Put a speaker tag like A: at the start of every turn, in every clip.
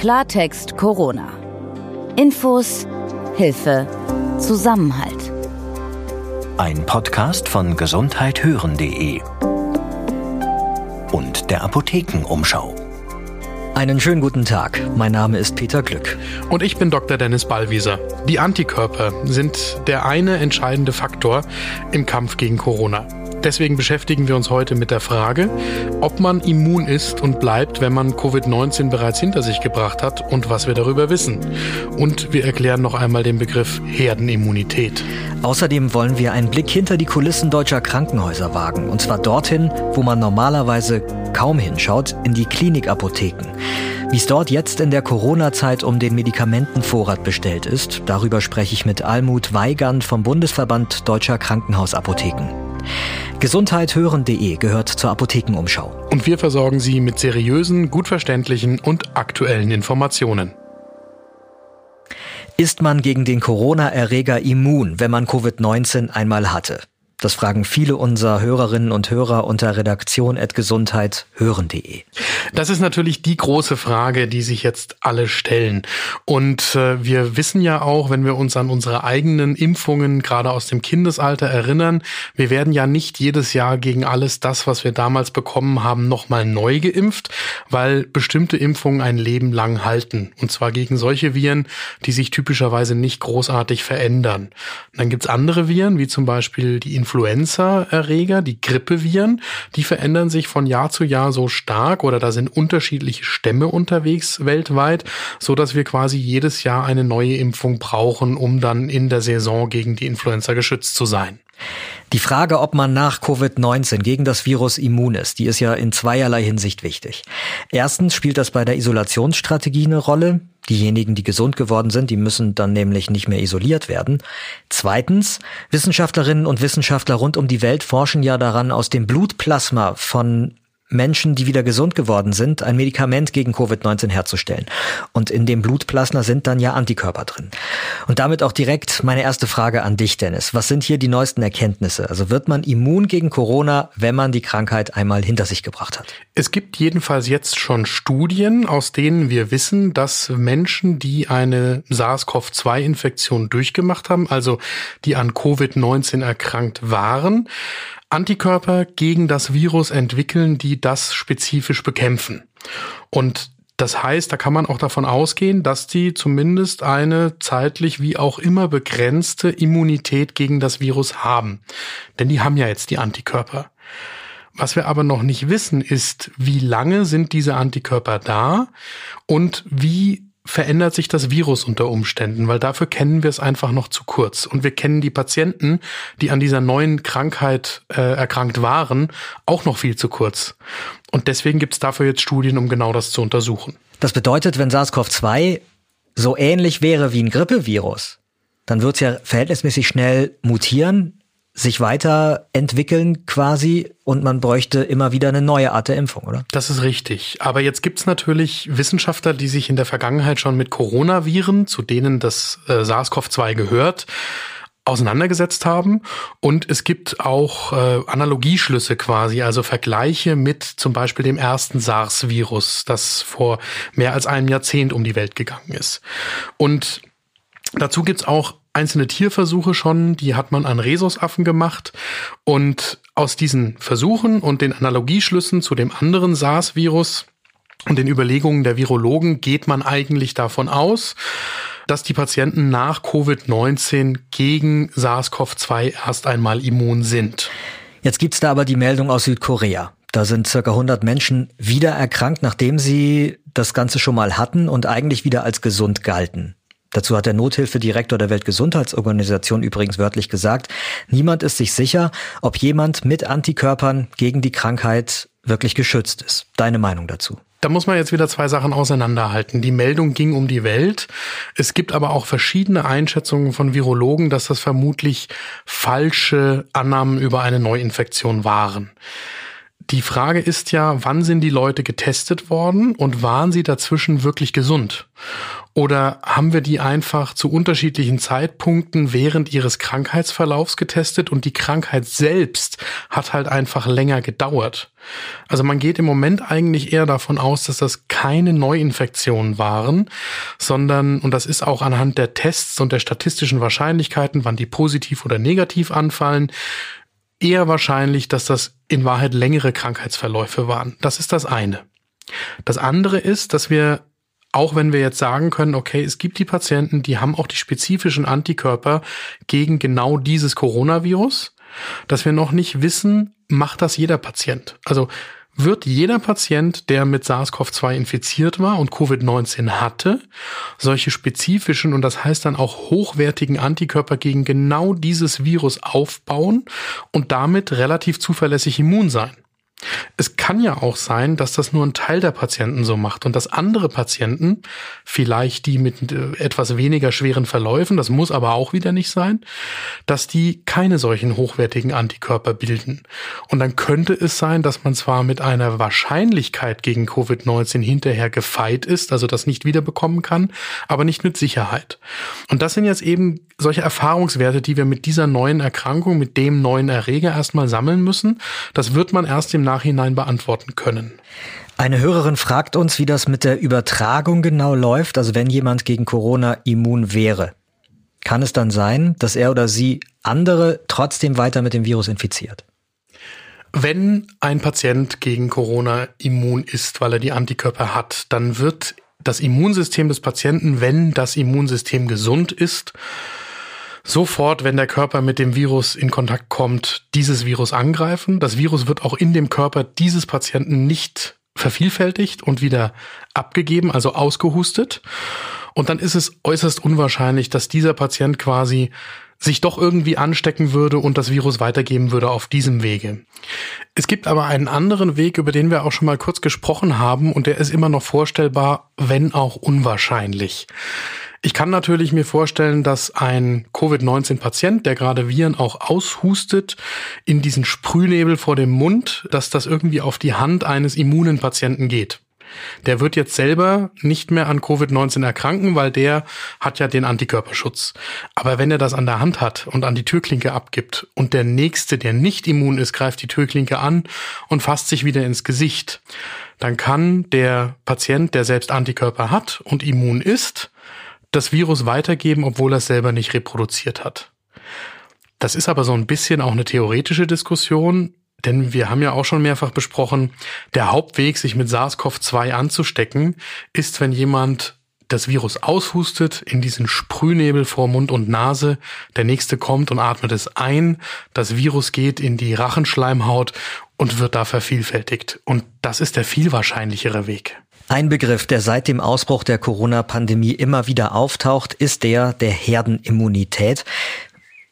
A: Klartext Corona. Infos, Hilfe, Zusammenhalt.
B: Ein Podcast von gesundheithören.de und der Apothekenumschau.
C: Einen schönen guten Tag. Mein Name ist Peter Glück.
D: Und ich bin Dr. Dennis Ballwieser. Die Antikörper sind der eine entscheidende Faktor im Kampf gegen Corona. Deswegen beschäftigen wir uns heute mit der Frage, ob man immun ist und bleibt, wenn man Covid-19 bereits hinter sich gebracht hat und was wir darüber wissen. Und wir erklären noch einmal den Begriff Herdenimmunität.
C: Außerdem wollen wir einen Blick hinter die Kulissen deutscher Krankenhäuser wagen. Und zwar dorthin, wo man normalerweise kaum hinschaut, in die Klinikapotheken. Wie es dort jetzt in der Corona-Zeit um den Medikamentenvorrat bestellt ist, darüber spreche ich mit Almut Weigand vom Bundesverband Deutscher Krankenhausapotheken. Gesundheithören.de gehört zur Apothekenumschau.
D: Und wir versorgen Sie mit seriösen, gut verständlichen und aktuellen Informationen.
C: Ist man gegen den Corona-Erreger immun, wenn man Covid-19 einmal hatte? Das fragen viele unserer Hörerinnen und Hörer unter redaktion.gesundheit.hören.de.
D: Das ist natürlich die große Frage, die sich jetzt alle stellen. Und äh, wir wissen ja auch, wenn wir uns an unsere eigenen Impfungen gerade aus dem Kindesalter erinnern, wir werden ja nicht jedes Jahr gegen alles das, was wir damals bekommen haben, nochmal neu geimpft, weil bestimmte Impfungen ein Leben lang halten. Und zwar gegen solche Viren, die sich typischerweise nicht großartig verändern. Und dann gibt's andere Viren, wie zum Beispiel die Influenza-Erreger, die Grippeviren, die verändern sich von Jahr zu Jahr so stark oder da sind unterschiedliche Stämme unterwegs weltweit, so dass wir quasi jedes Jahr eine neue Impfung brauchen, um dann in der Saison gegen die Influenza geschützt zu sein.
C: Die Frage, ob man nach Covid-19 gegen das Virus immun ist, die ist ja in zweierlei Hinsicht wichtig. Erstens spielt das bei der Isolationsstrategie eine Rolle. Diejenigen, die gesund geworden sind, die müssen dann nämlich nicht mehr isoliert werden. Zweitens, Wissenschaftlerinnen und Wissenschaftler rund um die Welt forschen ja daran, aus dem Blutplasma von Menschen, die wieder gesund geworden sind, ein Medikament gegen Covid-19 herzustellen. Und in dem Blutplasma sind dann ja Antikörper drin. Und damit auch direkt meine erste Frage an dich, Dennis. Was sind hier die neuesten Erkenntnisse? Also wird man immun gegen Corona, wenn man die Krankheit einmal hinter sich gebracht hat?
D: Es gibt jedenfalls jetzt schon Studien, aus denen wir wissen, dass Menschen, die eine SARS-CoV-2-Infektion durchgemacht haben, also die an Covid-19 erkrankt waren, Antikörper gegen das Virus entwickeln, die das spezifisch bekämpfen. Und das heißt, da kann man auch davon ausgehen, dass die zumindest eine zeitlich wie auch immer begrenzte Immunität gegen das Virus haben. Denn die haben ja jetzt die Antikörper. Was wir aber noch nicht wissen, ist, wie lange sind diese Antikörper da und wie verändert sich das Virus unter Umständen, weil dafür kennen wir es einfach noch zu kurz. Und wir kennen die Patienten, die an dieser neuen Krankheit äh, erkrankt waren, auch noch viel zu kurz. Und deswegen gibt es dafür jetzt Studien, um genau das zu untersuchen.
C: Das bedeutet, wenn SARS-CoV-2 so ähnlich wäre wie ein Grippevirus, dann wird es ja verhältnismäßig schnell mutieren, sich weiterentwickeln quasi und man bräuchte immer wieder eine neue Art der Impfung, oder?
D: Das ist richtig. Aber jetzt gibt's natürlich Wissenschaftler, die sich in der Vergangenheit schon mit Coronaviren, zu denen das äh, SARS-CoV-2 gehört, auseinandergesetzt haben. Und es gibt auch äh, Analogieschlüsse quasi, also Vergleiche mit zum Beispiel dem ersten SARS-Virus, das vor mehr als einem Jahrzehnt um die Welt gegangen ist. Und dazu gibt's auch einzelne Tierversuche schon, die hat man an Rhesusaffen gemacht. Und aus diesen Versuchen und den Analogieschlüssen zu dem anderen SARS-Virus und den Überlegungen der Virologen geht man eigentlich davon aus, dass die Patienten nach Covid-19 gegen SARS-CoV-2 erst einmal immun sind.
C: Jetzt gibt's da aber die Meldung aus Südkorea. Da sind circa 100 Menschen wieder erkrankt, nachdem sie das Ganze schon mal hatten und eigentlich wieder als gesund galten. Dazu hat der Nothilfedirektor der Weltgesundheitsorganisation übrigens wörtlich gesagt, niemand ist sich sicher, ob jemand mit Antikörpern gegen die Krankheit wirklich geschützt ist. Deine Meinung dazu?
D: Da muss man jetzt wieder zwei Sachen auseinanderhalten. Die Meldung ging um die Welt. Es gibt aber auch verschiedene Einschätzungen von Virologen, dass das vermutlich falsche Annahmen über eine Neuinfektion waren. Die Frage ist ja, wann sind die Leute getestet worden und waren sie dazwischen wirklich gesund? Oder haben wir die einfach zu unterschiedlichen Zeitpunkten während ihres Krankheitsverlaufs getestet und die Krankheit selbst hat halt einfach länger gedauert? Also man geht im Moment eigentlich eher davon aus, dass das keine Neuinfektionen waren, sondern, und das ist auch anhand der Tests und der statistischen Wahrscheinlichkeiten, wann die positiv oder negativ anfallen, eher wahrscheinlich, dass das in Wahrheit längere Krankheitsverläufe waren. Das ist das eine. Das andere ist, dass wir, auch wenn wir jetzt sagen können, okay, es gibt die Patienten, die haben auch die spezifischen Antikörper gegen genau dieses Coronavirus, dass wir noch nicht wissen, macht das jeder Patient. Also wird jeder Patient, der mit SARS-CoV-2 infiziert war und Covid-19 hatte, solche spezifischen und das heißt dann auch hochwertigen Antikörper gegen genau dieses Virus aufbauen und damit relativ zuverlässig immun sein. Es kann ja auch sein, dass das nur ein Teil der Patienten so macht und dass andere Patienten, vielleicht die mit äh, etwas weniger schweren Verläufen, das muss aber auch wieder nicht sein, dass die keine solchen hochwertigen Antikörper bilden. Und dann könnte es sein, dass man zwar mit einer Wahrscheinlichkeit gegen Covid-19 hinterher gefeit ist, also das nicht wiederbekommen kann, aber nicht mit Sicherheit. Und das sind jetzt eben solche Erfahrungswerte, die wir mit dieser neuen Erkrankung, mit dem neuen Erreger erstmal sammeln müssen. Das wird man erst im Nachhinein beantworten können.
C: Eine Hörerin fragt uns, wie das mit der Übertragung genau läuft, also wenn jemand gegen Corona immun wäre. Kann es dann sein, dass er oder sie andere trotzdem weiter mit dem Virus infiziert?
D: Wenn ein Patient gegen Corona immun ist, weil er die Antikörper hat, dann wird das Immunsystem des Patienten, wenn das Immunsystem gesund ist, sofort, wenn der Körper mit dem Virus in Kontakt kommt, dieses Virus angreifen. Das Virus wird auch in dem Körper dieses Patienten nicht vervielfältigt und wieder abgegeben, also ausgehustet. Und dann ist es äußerst unwahrscheinlich, dass dieser Patient quasi sich doch irgendwie anstecken würde und das Virus weitergeben würde auf diesem Wege. Es gibt aber einen anderen Weg, über den wir auch schon mal kurz gesprochen haben und der ist immer noch vorstellbar, wenn auch unwahrscheinlich. Ich kann natürlich mir vorstellen, dass ein Covid-19-Patient, der gerade Viren auch aushustet, in diesen Sprühnebel vor dem Mund, dass das irgendwie auf die Hand eines immunen Patienten geht. Der wird jetzt selber nicht mehr an Covid-19 erkranken, weil der hat ja den Antikörperschutz. Aber wenn er das an der Hand hat und an die Türklinke abgibt und der nächste, der nicht immun ist, greift die Türklinke an und fasst sich wieder ins Gesicht, dann kann der Patient, der selbst Antikörper hat und immun ist, das Virus weitergeben, obwohl er es selber nicht reproduziert hat. Das ist aber so ein bisschen auch eine theoretische Diskussion, denn wir haben ja auch schon mehrfach besprochen, der Hauptweg, sich mit SARS-CoV-2 anzustecken, ist, wenn jemand das Virus aushustet, in diesen Sprühnebel vor Mund und Nase, der nächste kommt und atmet es ein, das Virus geht in die Rachenschleimhaut und wird da vervielfältigt. Und das ist der viel wahrscheinlichere Weg.
C: Ein Begriff, der seit dem Ausbruch der Corona-Pandemie immer wieder auftaucht, ist der der Herdenimmunität.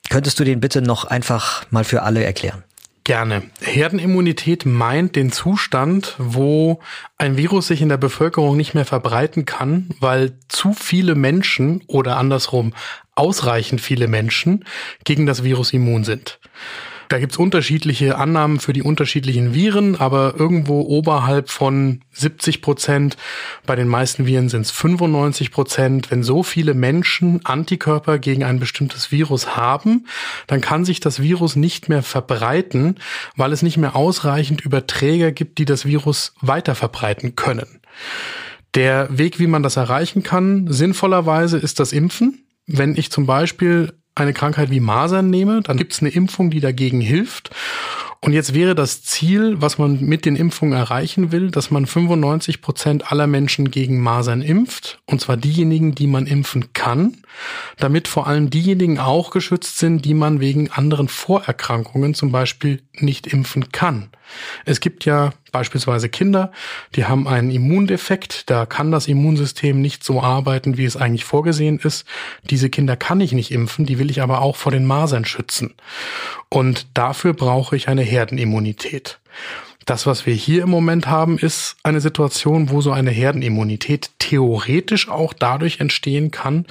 C: Könntest du den bitte noch einfach mal für alle erklären?
D: Gerne. Herdenimmunität meint den Zustand, wo ein Virus sich in der Bevölkerung nicht mehr verbreiten kann, weil zu viele Menschen oder andersrum ausreichend viele Menschen gegen das Virus immun sind. Da gibt's unterschiedliche Annahmen für die unterschiedlichen Viren, aber irgendwo oberhalb von 70 Prozent, bei den meisten Viren sind es 95 Prozent. Wenn so viele Menschen Antikörper gegen ein bestimmtes Virus haben, dann kann sich das Virus nicht mehr verbreiten, weil es nicht mehr ausreichend Überträger gibt, die das Virus weiter verbreiten können. Der Weg, wie man das erreichen kann, sinnvollerweise ist das Impfen. Wenn ich zum Beispiel eine Krankheit wie Masern nehme, dann gibt es eine Impfung, die dagegen hilft. Und jetzt wäre das Ziel, was man mit den Impfungen erreichen will, dass man 95 Prozent aller Menschen gegen Masern impft. Und zwar diejenigen, die man impfen kann, damit vor allem diejenigen auch geschützt sind, die man wegen anderen Vorerkrankungen zum Beispiel nicht impfen kann. Es gibt ja beispielsweise Kinder, die haben einen Immundefekt, da kann das Immunsystem nicht so arbeiten, wie es eigentlich vorgesehen ist. Diese Kinder kann ich nicht impfen, die will ich aber auch vor den Masern schützen. Und dafür brauche ich eine Herdenimmunität. Das, was wir hier im Moment haben, ist eine Situation, wo so eine Herdenimmunität theoretisch auch dadurch entstehen kann,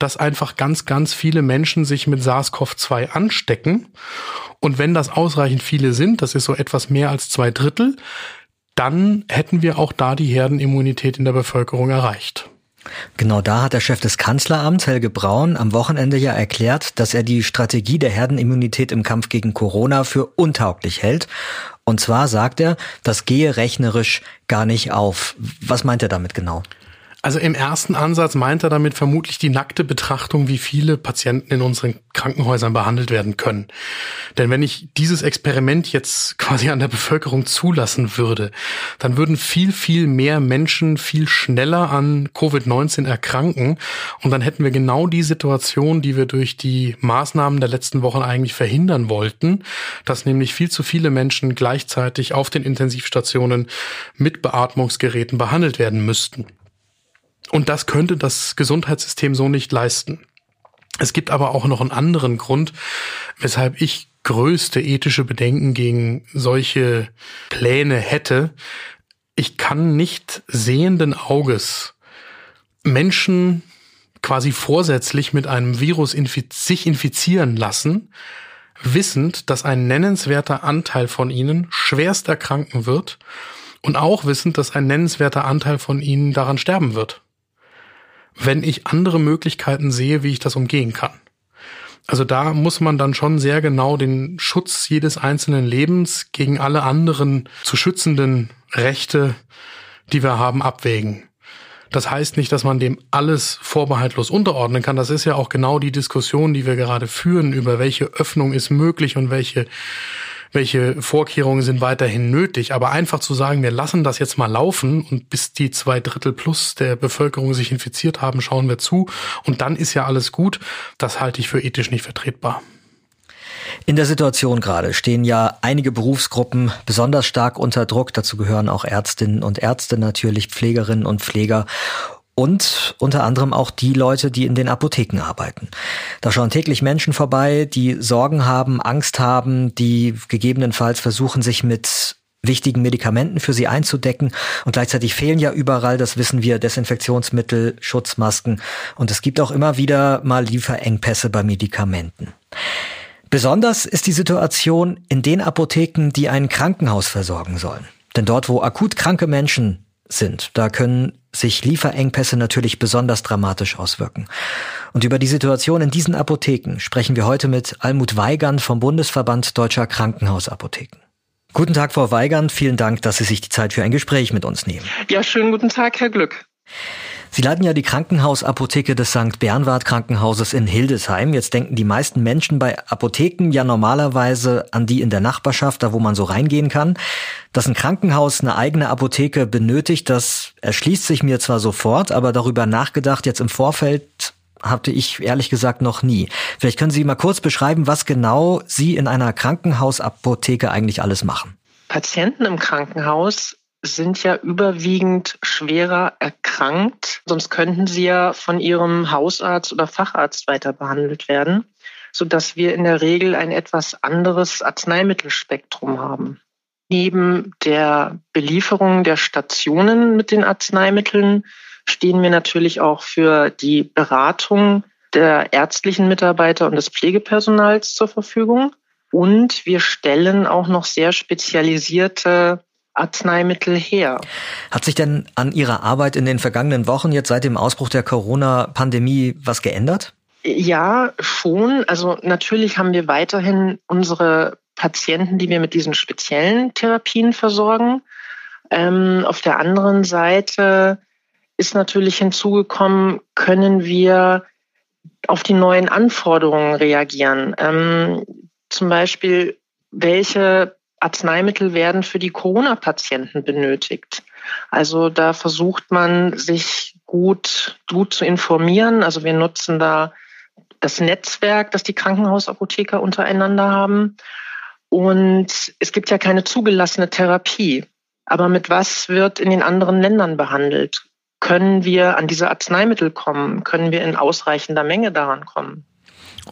D: dass einfach ganz, ganz viele Menschen sich mit SARS-CoV-2 anstecken. Und wenn das ausreichend viele sind, das ist so etwas mehr als zwei Drittel, dann hätten wir auch da die Herdenimmunität in der Bevölkerung erreicht.
C: Genau da hat der Chef des Kanzleramts, Helge Braun, am Wochenende ja erklärt, dass er die Strategie der Herdenimmunität im Kampf gegen Corona für untauglich hält. Und zwar sagt er, das gehe rechnerisch gar nicht auf. Was meint er damit genau?
D: Also im ersten Ansatz meint er damit vermutlich die nackte Betrachtung, wie viele Patienten in unseren Krankenhäusern behandelt werden können. Denn wenn ich dieses Experiment jetzt quasi an der Bevölkerung zulassen würde, dann würden viel, viel mehr Menschen viel schneller an Covid-19 erkranken. Und dann hätten wir genau die Situation, die wir durch die Maßnahmen der letzten Wochen eigentlich verhindern wollten, dass nämlich viel zu viele Menschen gleichzeitig auf den Intensivstationen mit Beatmungsgeräten behandelt werden müssten. Und das könnte das Gesundheitssystem so nicht leisten. Es gibt aber auch noch einen anderen Grund, weshalb ich größte ethische Bedenken gegen solche Pläne hätte. Ich kann nicht sehenden Auges Menschen quasi vorsätzlich mit einem Virus infiz sich infizieren lassen, wissend, dass ein nennenswerter Anteil von ihnen schwerst erkranken wird und auch wissend, dass ein nennenswerter Anteil von ihnen daran sterben wird wenn ich andere Möglichkeiten sehe, wie ich das umgehen kann. Also da muss man dann schon sehr genau den Schutz jedes einzelnen Lebens gegen alle anderen zu schützenden Rechte, die wir haben, abwägen. Das heißt nicht, dass man dem alles vorbehaltlos unterordnen kann. Das ist ja auch genau die Diskussion, die wir gerade führen, über welche Öffnung ist möglich und welche welche Vorkehrungen sind weiterhin nötig. Aber einfach zu sagen, wir lassen das jetzt mal laufen und bis die zwei Drittel plus der Bevölkerung sich infiziert haben, schauen wir zu und dann ist ja alles gut, das halte ich für ethisch nicht vertretbar.
C: In der Situation gerade stehen ja einige Berufsgruppen besonders stark unter Druck. Dazu gehören auch Ärztinnen und Ärzte natürlich, Pflegerinnen und Pfleger und unter anderem auch die Leute, die in den Apotheken arbeiten. Da schauen täglich Menschen vorbei, die Sorgen haben, Angst haben, die gegebenenfalls versuchen, sich mit wichtigen Medikamenten für sie einzudecken. Und gleichzeitig fehlen ja überall, das wissen wir, Desinfektionsmittel, Schutzmasken. Und es gibt auch immer wieder mal Lieferengpässe bei Medikamenten. Besonders ist die Situation in den Apotheken, die ein Krankenhaus versorgen sollen. Denn dort, wo akut kranke Menschen sind. Da können sich Lieferengpässe natürlich besonders dramatisch auswirken. Und über die Situation in diesen Apotheken sprechen wir heute mit Almut Weigand vom Bundesverband Deutscher Krankenhausapotheken. Guten Tag, Frau Weigand. Vielen Dank, dass Sie sich die Zeit für ein Gespräch mit uns nehmen.
E: Ja, schönen guten Tag, Herr Glück.
C: Sie leiten ja die Krankenhausapotheke des St. Bernward Krankenhauses in Hildesheim. Jetzt denken die meisten Menschen bei Apotheken ja normalerweise an die in der Nachbarschaft, da wo man so reingehen kann. Dass ein Krankenhaus eine eigene Apotheke benötigt, das erschließt sich mir zwar sofort, aber darüber nachgedacht jetzt im Vorfeld hatte ich ehrlich gesagt noch nie. Vielleicht können Sie mal kurz beschreiben, was genau Sie in einer Krankenhausapotheke eigentlich alles machen.
E: Patienten im Krankenhaus sind ja überwiegend schwerer erkrankt, sonst könnten sie ja von ihrem Hausarzt oder Facharzt weiter behandelt werden, sodass wir in der Regel ein etwas anderes Arzneimittelspektrum haben. Neben der Belieferung der Stationen mit den Arzneimitteln stehen wir natürlich auch für die Beratung der ärztlichen Mitarbeiter und des Pflegepersonals zur Verfügung. Und wir stellen auch noch sehr spezialisierte Arzneimittel her.
C: Hat sich denn an Ihrer Arbeit in den vergangenen Wochen jetzt seit dem Ausbruch der Corona-Pandemie was geändert?
E: Ja, schon. Also natürlich haben wir weiterhin unsere Patienten, die wir mit diesen speziellen Therapien versorgen. Ähm, auf der anderen Seite ist natürlich hinzugekommen, können wir auf die neuen Anforderungen reagieren. Ähm, zum Beispiel, welche Arzneimittel werden für die Corona-Patienten benötigt. Also da versucht man sich gut, gut zu informieren. Also wir nutzen da das Netzwerk, das die Krankenhausapotheker untereinander haben. Und es gibt ja keine zugelassene Therapie. Aber mit was wird in den anderen Ländern behandelt? Können wir an diese Arzneimittel kommen? Können wir in ausreichender Menge daran kommen?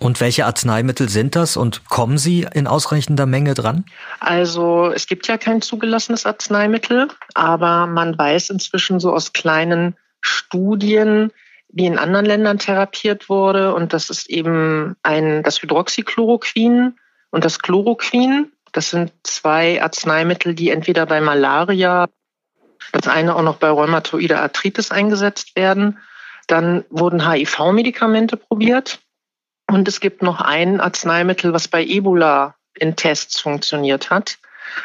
C: Und welche Arzneimittel sind das und kommen sie in ausreichender Menge dran?
E: Also es gibt ja kein zugelassenes Arzneimittel, aber man weiß inzwischen so aus kleinen Studien, wie in anderen Ländern therapiert wurde. Und das ist eben ein, das Hydroxychloroquin und das Chloroquin. Das sind zwei Arzneimittel, die entweder bei Malaria, das eine auch noch bei rheumatoider Arthritis eingesetzt werden. Dann wurden HIV-Medikamente probiert. Und es gibt noch ein Arzneimittel, was bei Ebola in Tests funktioniert hat,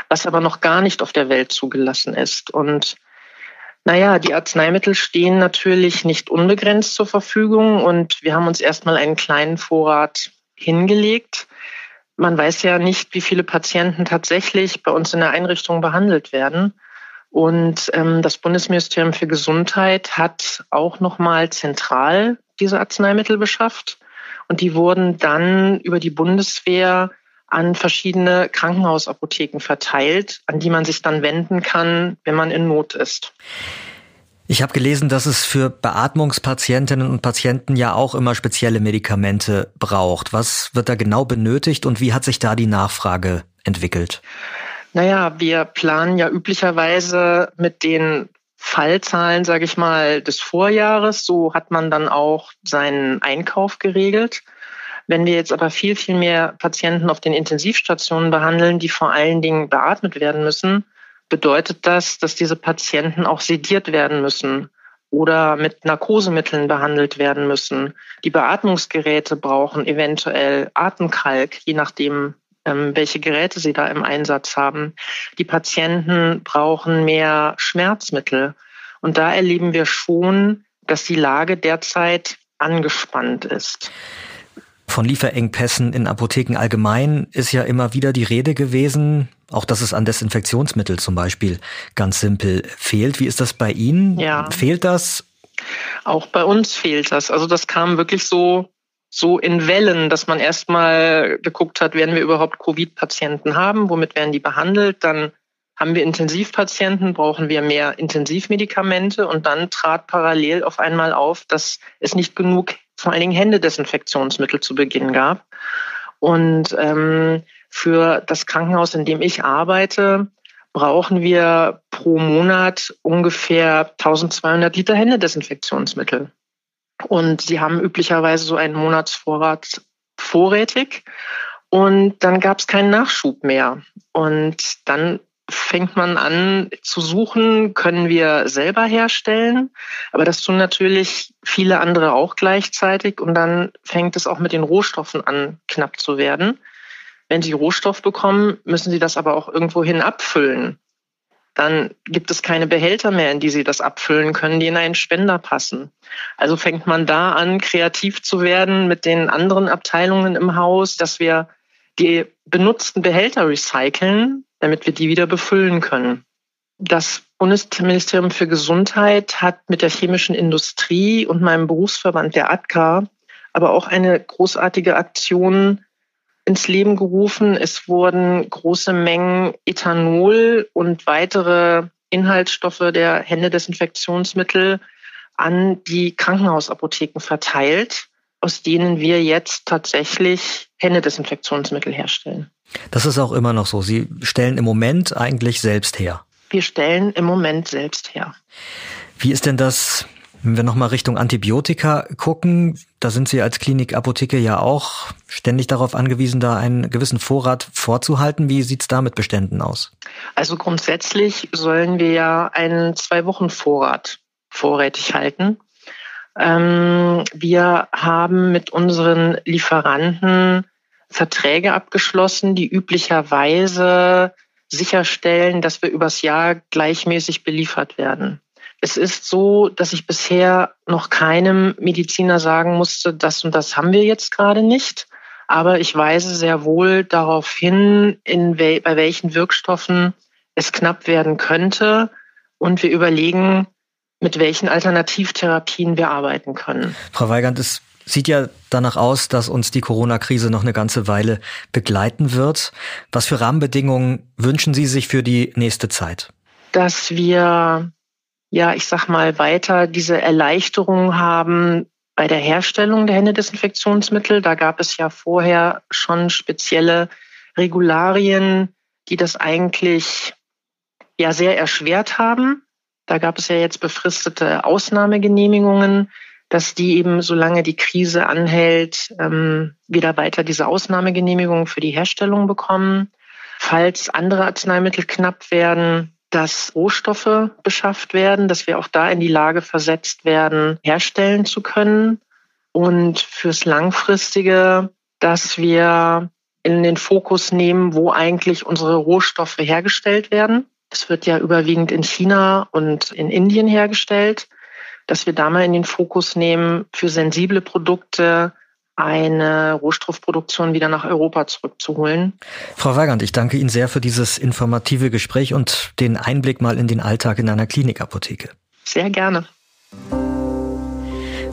E: was aber noch gar nicht auf der Welt zugelassen ist. Und naja, die Arzneimittel stehen natürlich nicht unbegrenzt zur Verfügung und wir haben uns erstmal einen kleinen Vorrat hingelegt. Man weiß ja nicht, wie viele Patienten tatsächlich bei uns in der Einrichtung behandelt werden. Und ähm, das Bundesministerium für Gesundheit hat auch nochmal zentral diese Arzneimittel beschafft. Und die wurden dann über die Bundeswehr an verschiedene Krankenhausapotheken verteilt, an die man sich dann wenden kann, wenn man in Not ist.
C: Ich habe gelesen, dass es für Beatmungspatientinnen und Patienten ja auch immer spezielle Medikamente braucht. Was wird da genau benötigt und wie hat sich da die Nachfrage entwickelt?
E: Naja, wir planen ja üblicherweise mit den Fallzahlen, sage ich mal, des Vorjahres. So hat man dann auch seinen Einkauf geregelt. Wenn wir jetzt aber viel, viel mehr Patienten auf den Intensivstationen behandeln, die vor allen Dingen beatmet werden müssen, bedeutet das, dass diese Patienten auch sediert werden müssen oder mit Narkosemitteln behandelt werden müssen. Die Beatmungsgeräte brauchen eventuell Atemkalk, je nachdem, welche Geräte sie da im Einsatz haben. Die Patienten brauchen mehr Schmerzmittel. Und da erleben wir schon, dass die Lage derzeit angespannt ist.
C: Von Lieferengpässen in Apotheken allgemein ist ja immer wieder die Rede gewesen, auch dass es an Desinfektionsmittel zum Beispiel ganz simpel fehlt. Wie ist das bei Ihnen? Ja. Fehlt das?
E: Auch bei uns fehlt das. Also das kam wirklich so, so in Wellen, dass man erstmal geguckt hat, werden wir überhaupt Covid-Patienten haben? Womit werden die behandelt? Dann haben wir Intensivpatienten, brauchen wir mehr Intensivmedikamente und dann trat parallel auf einmal auf, dass es nicht genug vor allen Dingen Händedesinfektionsmittel zu Beginn gab. Und ähm, für das Krankenhaus, in dem ich arbeite, brauchen wir pro Monat ungefähr 1200 Liter Händedesinfektionsmittel. Und sie haben üblicherweise so einen Monatsvorrat vorrätig. Und dann gab es keinen Nachschub mehr. Und dann fängt man an zu suchen, können wir selber herstellen. Aber das tun natürlich viele andere auch gleichzeitig. Und dann fängt es auch mit den Rohstoffen an, knapp zu werden. Wenn Sie Rohstoff bekommen, müssen Sie das aber auch irgendwohin abfüllen. Dann gibt es keine Behälter mehr, in die Sie das abfüllen können, die in einen Spender passen. Also fängt man da an, kreativ zu werden mit den anderen Abteilungen im Haus, dass wir die benutzten Behälter recyceln, damit wir die wieder befüllen können. Das Bundesministerium für Gesundheit hat mit der chemischen Industrie und meinem Berufsverband der ADKA aber auch eine großartige Aktion ins Leben gerufen. Es wurden große Mengen Ethanol und weitere Inhaltsstoffe der Händedesinfektionsmittel an die Krankenhausapotheken verteilt, aus denen wir jetzt tatsächlich Händedesinfektionsmittel herstellen.
C: Das ist auch immer noch so. Sie stellen im Moment eigentlich selbst her.
E: Wir stellen im Moment selbst her.
C: Wie ist denn das, wenn wir nochmal Richtung Antibiotika gucken? Da sind Sie als Klinikapotheke ja auch ständig darauf angewiesen, da einen gewissen Vorrat vorzuhalten. Wie sieht's da mit Beständen aus?
E: Also grundsätzlich sollen wir ja einen zwei Wochen Vorrat vorrätig halten. Ähm, wir haben mit unseren Lieferanten Verträge abgeschlossen, die üblicherweise sicherstellen, dass wir übers Jahr gleichmäßig beliefert werden. Es ist so, dass ich bisher noch keinem Mediziner sagen musste, das und das haben wir jetzt gerade nicht. Aber ich weise sehr wohl darauf hin, in wel bei welchen Wirkstoffen es knapp werden könnte. Und wir überlegen, mit welchen Alternativtherapien wir arbeiten können.
C: Frau Weigand, es sieht ja danach aus, dass uns die Corona-Krise noch eine ganze Weile begleiten wird. Was für Rahmenbedingungen wünschen Sie sich für die nächste Zeit?
E: Dass wir, ja, ich sag mal, weiter diese Erleichterung haben, bei der Herstellung der Händedesinfektionsmittel. Da gab es ja vorher schon spezielle Regularien, die das eigentlich ja sehr erschwert haben. Da gab es ja jetzt befristete Ausnahmegenehmigungen, dass die eben, solange die Krise anhält, ähm, wieder weiter diese Ausnahmegenehmigungen für die Herstellung bekommen. Falls andere Arzneimittel knapp werden, dass Rohstoffe beschafft werden, dass wir auch da in die Lage versetzt werden, herstellen zu können. Und fürs Langfristige, dass wir in den Fokus nehmen, wo eigentlich unsere Rohstoffe hergestellt werden. Es wird ja überwiegend in China und in Indien hergestellt, dass wir da mal in den Fokus nehmen, für sensible Produkte eine Rohstoffproduktion wieder nach Europa zurückzuholen.
C: Frau Weigand, ich danke Ihnen sehr für dieses informative Gespräch und den Einblick mal in den Alltag in einer Klinikapotheke.
E: Sehr gerne.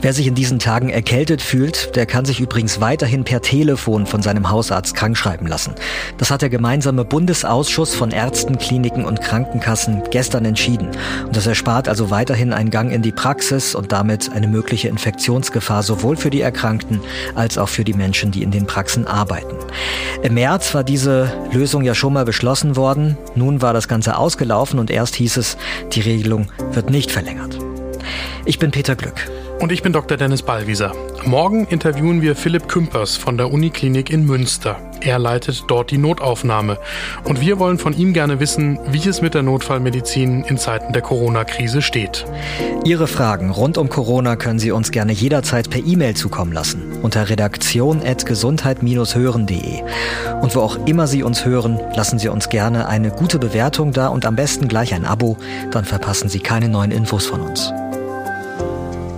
C: Wer sich in diesen Tagen erkältet fühlt, der kann sich übrigens weiterhin per Telefon von seinem Hausarzt krankschreiben lassen. Das hat der gemeinsame Bundesausschuss von Ärzten, Kliniken und Krankenkassen gestern entschieden. Und das erspart also weiterhin einen Gang in die Praxis und damit eine mögliche Infektionsgefahr sowohl für die Erkrankten als auch für die Menschen, die in den Praxen arbeiten. Im März war diese Lösung ja schon mal beschlossen worden. Nun war das Ganze ausgelaufen und erst hieß es, die Regelung wird nicht verlängert. Ich bin Peter Glück.
D: Und ich bin Dr. Dennis Ballwieser. Morgen interviewen wir Philipp Kümpers von der Uniklinik in Münster. Er leitet dort die Notaufnahme. Und wir wollen von ihm gerne wissen, wie es mit der Notfallmedizin in Zeiten der Corona-Krise steht.
C: Ihre Fragen rund um Corona können Sie uns gerne jederzeit per E-Mail zukommen lassen. Unter redaktion.gesundheit-hören.de. Und wo auch immer Sie uns hören, lassen Sie uns gerne eine gute Bewertung da und am besten gleich ein Abo. Dann verpassen Sie keine neuen Infos von uns.